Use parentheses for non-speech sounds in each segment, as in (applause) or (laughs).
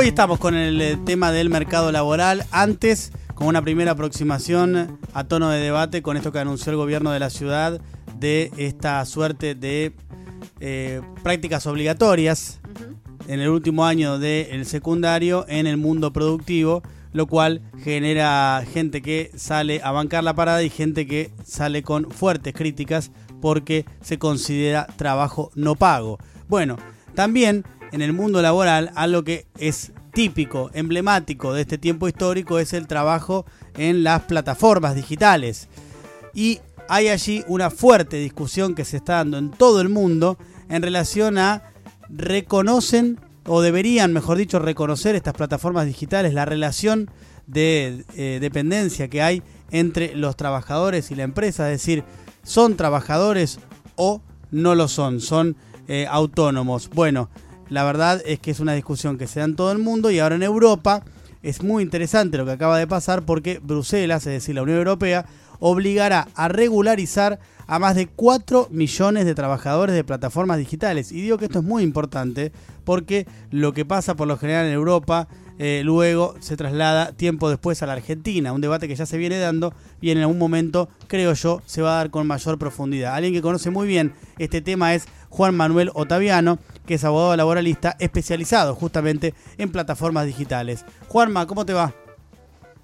Hoy estamos con el eh, tema del mercado laboral. Antes, con una primera aproximación a tono de debate con esto que anunció el gobierno de la ciudad de esta suerte de eh, prácticas obligatorias en el último año del secundario en el mundo productivo, lo cual genera gente que sale a bancar la parada y gente que sale con fuertes críticas porque se considera trabajo no pago. Bueno, también en el mundo laboral algo que es típico, emblemático de este tiempo histórico es el trabajo en las plataformas digitales. Y hay allí una fuerte discusión que se está dando en todo el mundo en relación a reconocen o deberían, mejor dicho, reconocer estas plataformas digitales, la relación de eh, dependencia que hay entre los trabajadores y la empresa, es decir, son trabajadores o no lo son, son eh, autónomos. Bueno, la verdad es que es una discusión que se da en todo el mundo y ahora en Europa es muy interesante lo que acaba de pasar porque Bruselas, es decir, la Unión Europea, obligará a regularizar a más de 4 millones de trabajadores de plataformas digitales. Y digo que esto es muy importante porque lo que pasa por lo general en Europa eh, luego se traslada tiempo después a la Argentina. Un debate que ya se viene dando y en algún momento, creo yo, se va a dar con mayor profundidad. Alguien que conoce muy bien este tema es Juan Manuel Otaviano, que es abogado laboralista especializado justamente en plataformas digitales. Juanma, ¿cómo te va?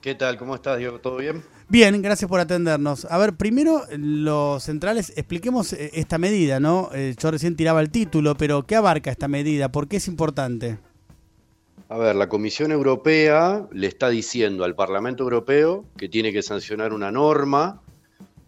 ¿Qué tal? ¿Cómo estás, Diego? ¿Todo bien? Bien, gracias por atendernos. A ver, primero los centrales, expliquemos eh, esta medida, ¿no? Eh, yo recién tiraba el título, pero ¿qué abarca esta medida? ¿Por qué es importante? A ver, la Comisión Europea le está diciendo al Parlamento Europeo que tiene que sancionar una norma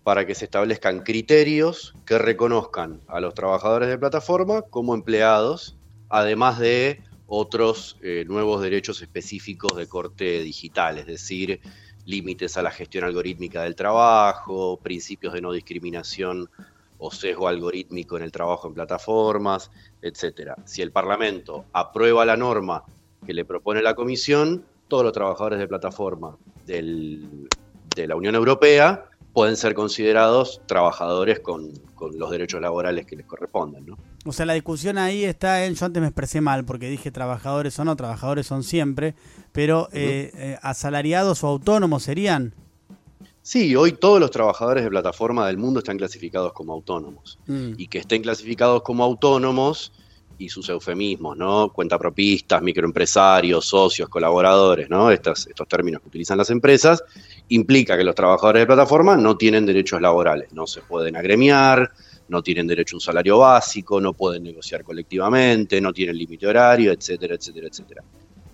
para que se establezcan criterios que reconozcan a los trabajadores de plataforma como empleados, además de otros eh, nuevos derechos específicos de corte digital, es decir, límites a la gestión algorítmica del trabajo, principios de no discriminación o sesgo algorítmico en el trabajo en plataformas, etc. Si el Parlamento aprueba la norma que le propone la Comisión, todos los trabajadores de plataforma de la Unión Europea pueden ser considerados trabajadores con, los derechos laborales que les corresponden. ¿no? O sea, la discusión ahí está en, yo antes me expresé mal porque dije trabajadores o no, trabajadores son siempre, pero eh, eh, asalariados o autónomos serían. Sí, hoy todos los trabajadores de plataforma del mundo están clasificados como autónomos. Mm. Y que estén clasificados como autónomos y sus eufemismos, ¿no? Cuentapropistas, microempresarios, socios, colaboradores, ¿no? Estos, estos términos que utilizan las empresas, implica que los trabajadores de plataforma no tienen derechos laborales, no se pueden agremiar, no tienen derecho a un salario básico, no pueden negociar colectivamente, no tienen límite horario, etcétera, etcétera, etcétera.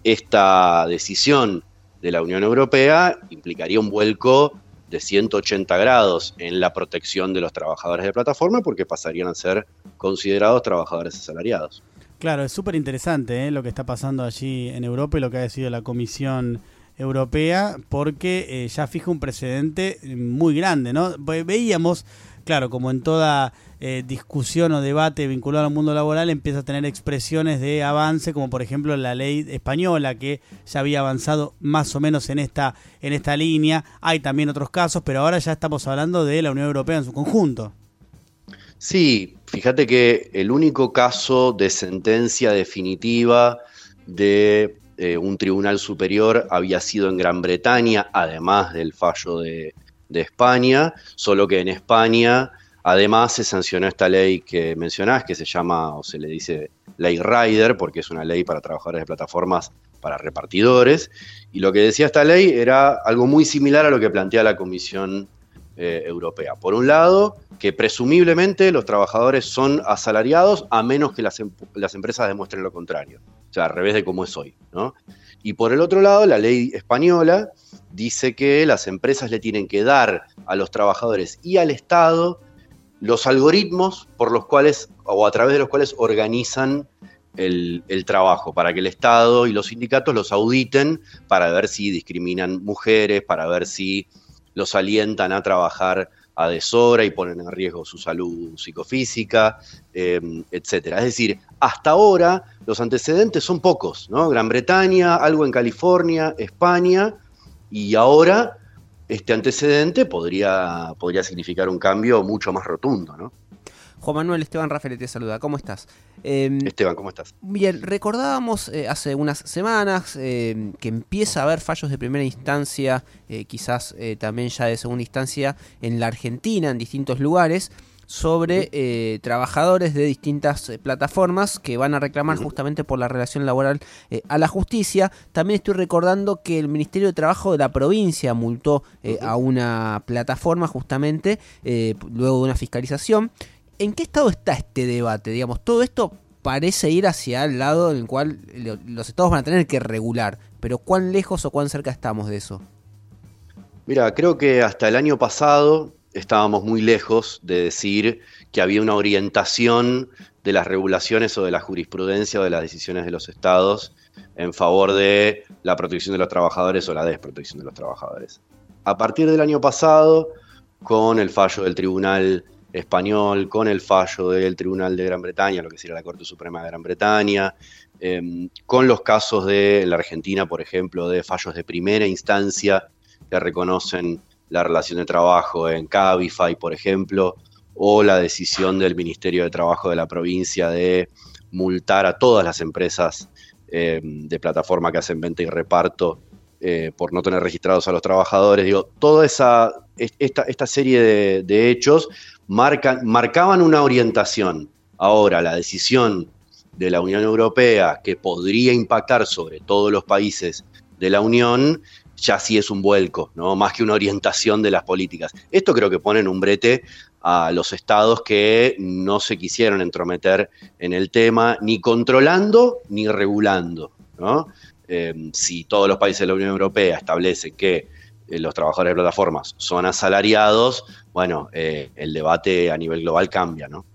Esta decisión de la Unión Europea implicaría un vuelco de 180 grados en la protección de los trabajadores de plataforma porque pasarían a ser considerados trabajadores asalariados. Claro, es súper interesante ¿eh? lo que está pasando allí en Europa y lo que ha decidido la Comisión Europea porque eh, ya fija un precedente muy grande, ¿no? Veíamos claro, como en toda eh, discusión o debate vinculado al mundo laboral, empieza a tener expresiones de avance, como por ejemplo la ley española, que ya había avanzado más o menos en esta, en esta línea. Hay también otros casos, pero ahora ya estamos hablando de la Unión Europea en su conjunto. Sí, fíjate que el único caso de sentencia definitiva de eh, un tribunal superior había sido en Gran Bretaña, además del fallo de, España, solo que en España además se sancionó esta ley que mencionás, que se llama, o se le dice ley Rider, porque es una ley para trabajadores de plataformas para repartidores, y lo que decía esta ley era algo muy similar a lo que plantea la Comisión eh, Europea. Por un lado, que presumiblemente los trabajadores son asalariados a menos que las, em-, las empresas demuestren lo contrario, o sea, al revés de cómo es hoy, ¿no? Y por el otro lado, la ley española dice que las empresas le tienen que dar a los trabajadores y al Estado los algoritmos por los cuales o a través de los cuales organizan el, trabajo, para que el Estado y los sindicatos los auditen para ver si discriminan mujeres, para ver si los alientan a trabajar a deshora y ponen en riesgo su salud psicofísica, em, etcétera. Es decir, hasta ahora los antecedentes son pocos, ¿no? Gran Bretaña, algo en California, España, y ahora este antecedente podría, podría significar un cambio mucho más rotundo, ¿no? Juan Manuel Esteban Rafael te saluda, ¿cómo estás? Em, Esteban, ¿cómo estás? Bien, recordábamos eh, hace unas semanas em, que empieza a haber fallos de primera instancia, eh, quizás eh, también ya de segunda instancia en la Argentina, en distintos lugares sobre eh, trabajadores de distintas plataformas que van a reclamar justamente por la relación laboral a la justicia. También estoy recordando que el Ministerio de Trabajo de la provincia multó a una plataforma justamente luego de una fiscalización. ¿En qué estado está este debate? Digamos, todo esto parece ir hacia el lado en el cual los estados van a tener que regular, pero ¿cuán lejos o cuán cerca estamos de eso? Mira, creo que hasta el año pasado estábamos muy lejos de decir que había una orientación de las regulaciones o de la jurisprudencia o de las decisiones de los estados en favor de la protección de los trabajadores o la desprotección de los trabajadores. A partir del año pasado, con el fallo del Tribunal Español, con el fallo del Tribunal de Gran Bretaña, lo que sería la Corte Suprema de Gran Bretaña, em, con los casos de la Argentina, por ejemplo, de fallos de primera instancia que reconocen la relación de trabajo en Cabify, por ejemplo, o la decisión del Ministerio de Trabajo de la provincia de multar a todas las empresas eh, de plataforma que hacen venta y reparto eh, por no tener registrados a los trabajadores. Digo, toda esa, esta, esta serie de, hechos marcan, marcaban una orientación. Ahora, la decisión de la Unión Europea que podría impactar sobre todos los países de la Unión ya sí es un vuelco, ¿no? Más que una orientación de las políticas. Esto creo que pone en un brete a los estados que no se quisieron entrometer en el tema, ni controlando ni regulando, eh, si todos los países de la Unión Europea establecen que eh, los trabajadores de plataformas son asalariados, bueno, eh, el debate a nivel global cambia, ¿no?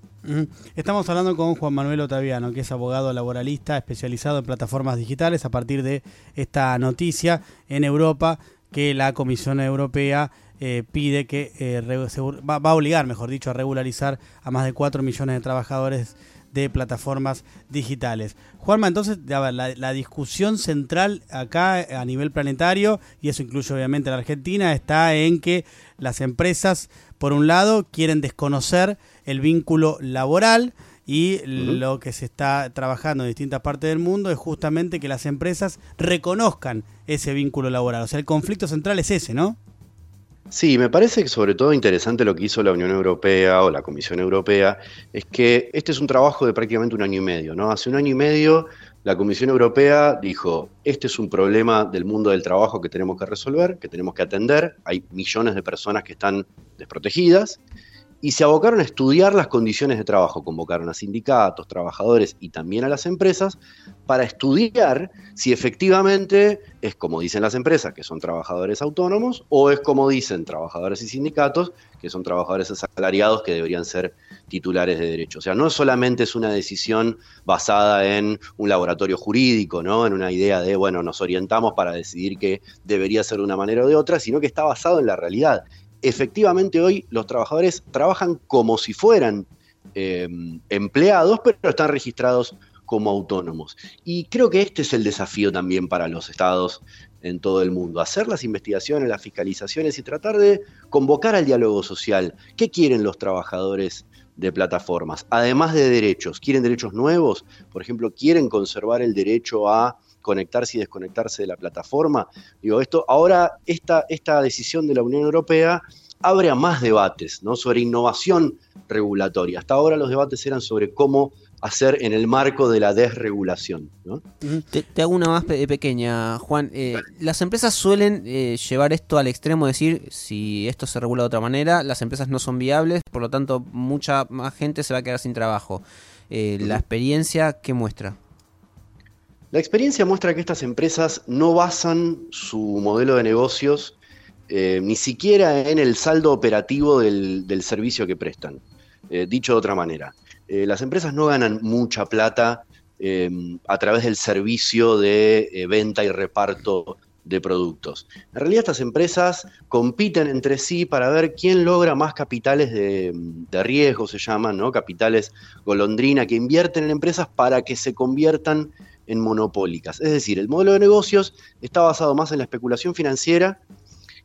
Estamos hablando con Juan Manuel Otaviano, que es abogado laboralista especializado en plataformas digitales a partir de esta noticia en Europa que la Comisión Europea eh, pide que eh, va, a obligar, mejor dicho, a regularizar a más de 4 millones de trabajadores de plataformas digitales. Juanma, entonces, la, la, discusión central acá a nivel planetario, y eso incluye obviamente a la Argentina, está en que las empresas, por un lado, quieren desconocer el vínculo laboral y lo que se está trabajando en distintas partes del mundo es justamente que las empresas reconozcan ese vínculo laboral. O sea, el conflicto central es ese, ¿no? Sí, me parece que sobre todo interesante lo que hizo la Unión Europea o la Comisión Europea, es que este es un trabajo de prácticamente un año y medio, ¿no? Hace un año y medio la Comisión Europea dijo, este es un problema del mundo del trabajo que tenemos que resolver, que tenemos que atender, hay millones de personas que están desprotegidas, y se abocaron a estudiar las condiciones de trabajo, convocaron a sindicatos, trabajadores y también a las empresas para estudiar si efectivamente es como dicen las empresas, que son trabajadores autónomos, o es como dicen trabajadores y sindicatos, que son trabajadores asalariados que deberían ser titulares de derecho. O sea, no solamente es una decisión basada en un laboratorio jurídico, ¿no? En una idea de, bueno, nos orientamos para decidir que debería ser de una manera o de otra, sino que está basado en la realidad efectivamente hoy los trabajadores trabajan como si fueran eh, empleados, pero están registrados como autónomos. Y creo que este es el desafío también para los estados en todo el mundo, hacer las investigaciones, las fiscalizaciones y tratar de convocar al diálogo social. ¿Qué quieren los trabajadores de plataformas? Además de derechos, ¿quieren derechos nuevos? Por ejemplo, ¿quieren conservar el derecho a conectarse y desconectarse de la plataforma. Digo, esto, ahora esta, esta decisión de la Unión Europea abre a más debates ¿no? sobre innovación regulatoria. Hasta ahora los debates eran sobre cómo hacer en el marco de la desregulación. Te, hago una más pequeña, Juan. Eh, las empresas suelen eh, llevar esto al extremo, decir, si esto se regula de otra manera, las empresas no son viables, por lo tanto mucha más gente se va a quedar sin trabajo. Eh, ¿La experiencia qué muestra? La experiencia muestra que estas empresas no basan su modelo de negocios eh, ni siquiera en el saldo operativo del, servicio que prestan. Eh, dicho de otra manera, eh, las empresas no ganan mucha plata a través del servicio de venta y reparto de productos. En realidad estas empresas compiten entre sí para ver quién logra más capitales de, de, riesgo, se llaman, ¿no? Capitales golondrina, que invierten en empresas para que se conviertan en monopólicas. Es decir, el modelo de negocios está basado más en la especulación financiera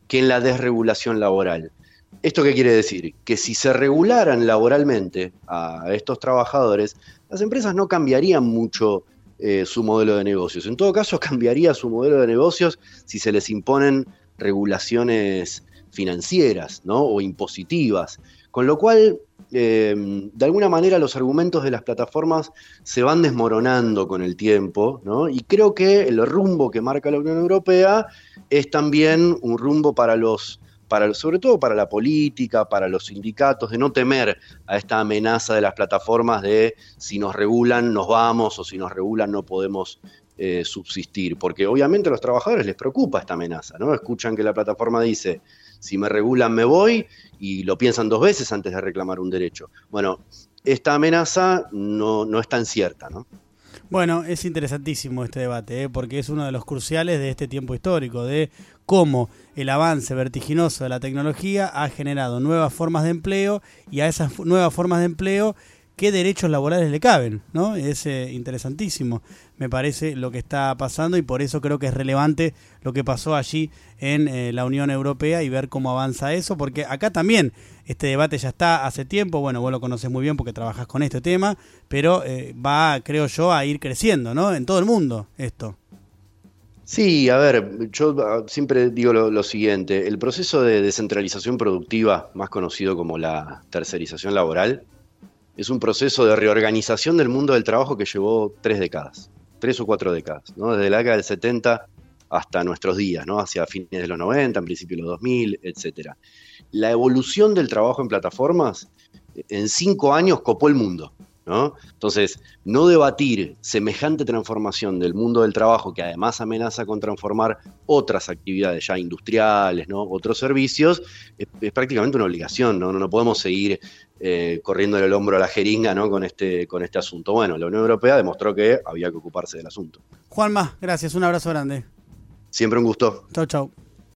que en la desregulación laboral. ¿Esto qué quiere decir? Que si se regularan laboralmente a estos trabajadores, las empresas no cambiarían mucho eh, su modelo de negocios. En todo caso, (laughs) cambiaría su modelo de negocios si se les imponen regulaciones financieras ¿no? o impositivas. Con lo cual, eh, de alguna manera los argumentos de las plataformas se van desmoronando con el tiempo, ¿no? Y creo que el rumbo que marca la Unión Europea es también un rumbo para los, para, sobre todo para la política, para los sindicatos, de no temer a esta amenaza de las plataformas de si nos regulan nos vamos o si nos regulan no podemos eh, subsistir, porque obviamente a los trabajadores les preocupa esta amenaza, ¿no? Escuchan que la plataforma dice, si me regulan me voy y lo piensan dos veces antes de reclamar un derecho. Bueno, esta amenaza no, no es tan cierta, ¿no? Bueno, es interesantísimo este debate, ¿eh? porque es uno de los cruciales de este tiempo histórico, de cómo el avance vertiginoso de la tecnología ha generado nuevas formas de empleo y a esas nuevas formas de empleo qué derechos laborales le caben, ¿no? Es eh, interesantísimo, me parece, lo que está pasando y por eso creo que es relevante lo que pasó allí en eh, la Unión Europea y ver cómo avanza eso, porque acá también este debate ya está hace tiempo, bueno, vos lo conoces muy bien porque trabajas con este tema, pero eh, va, creo yo, a ir creciendo, ¿no? En todo el mundo esto. Sí, a ver, yo ah, siempre digo lo, lo, siguiente, el proceso de descentralización productiva, más conocido como la tercerización laboral, es un proceso de reorganización del mundo del trabajo que llevó tres décadas, tres o cuatro décadas, ¿no? desde la década del 70 hasta nuestros días, ¿no? hacia fines de los 90, en principio de los 2000, etc. La evolución del trabajo en plataformas en cinco años copó el mundo. ¿No? Entonces, no debatir semejante transformación del mundo del trabajo, que además amenaza con transformar otras actividades ya industriales, ¿no? otros servicios, es, prácticamente una obligación, ¿no? No, podemos seguir eh, corriendo el hombro a la jeringa ¿no? con, este, con este asunto. Bueno, la Unión Europea demostró que había que ocuparse del asunto. Juanma, gracias, un abrazo grande. Siempre un gusto. Chau, chau.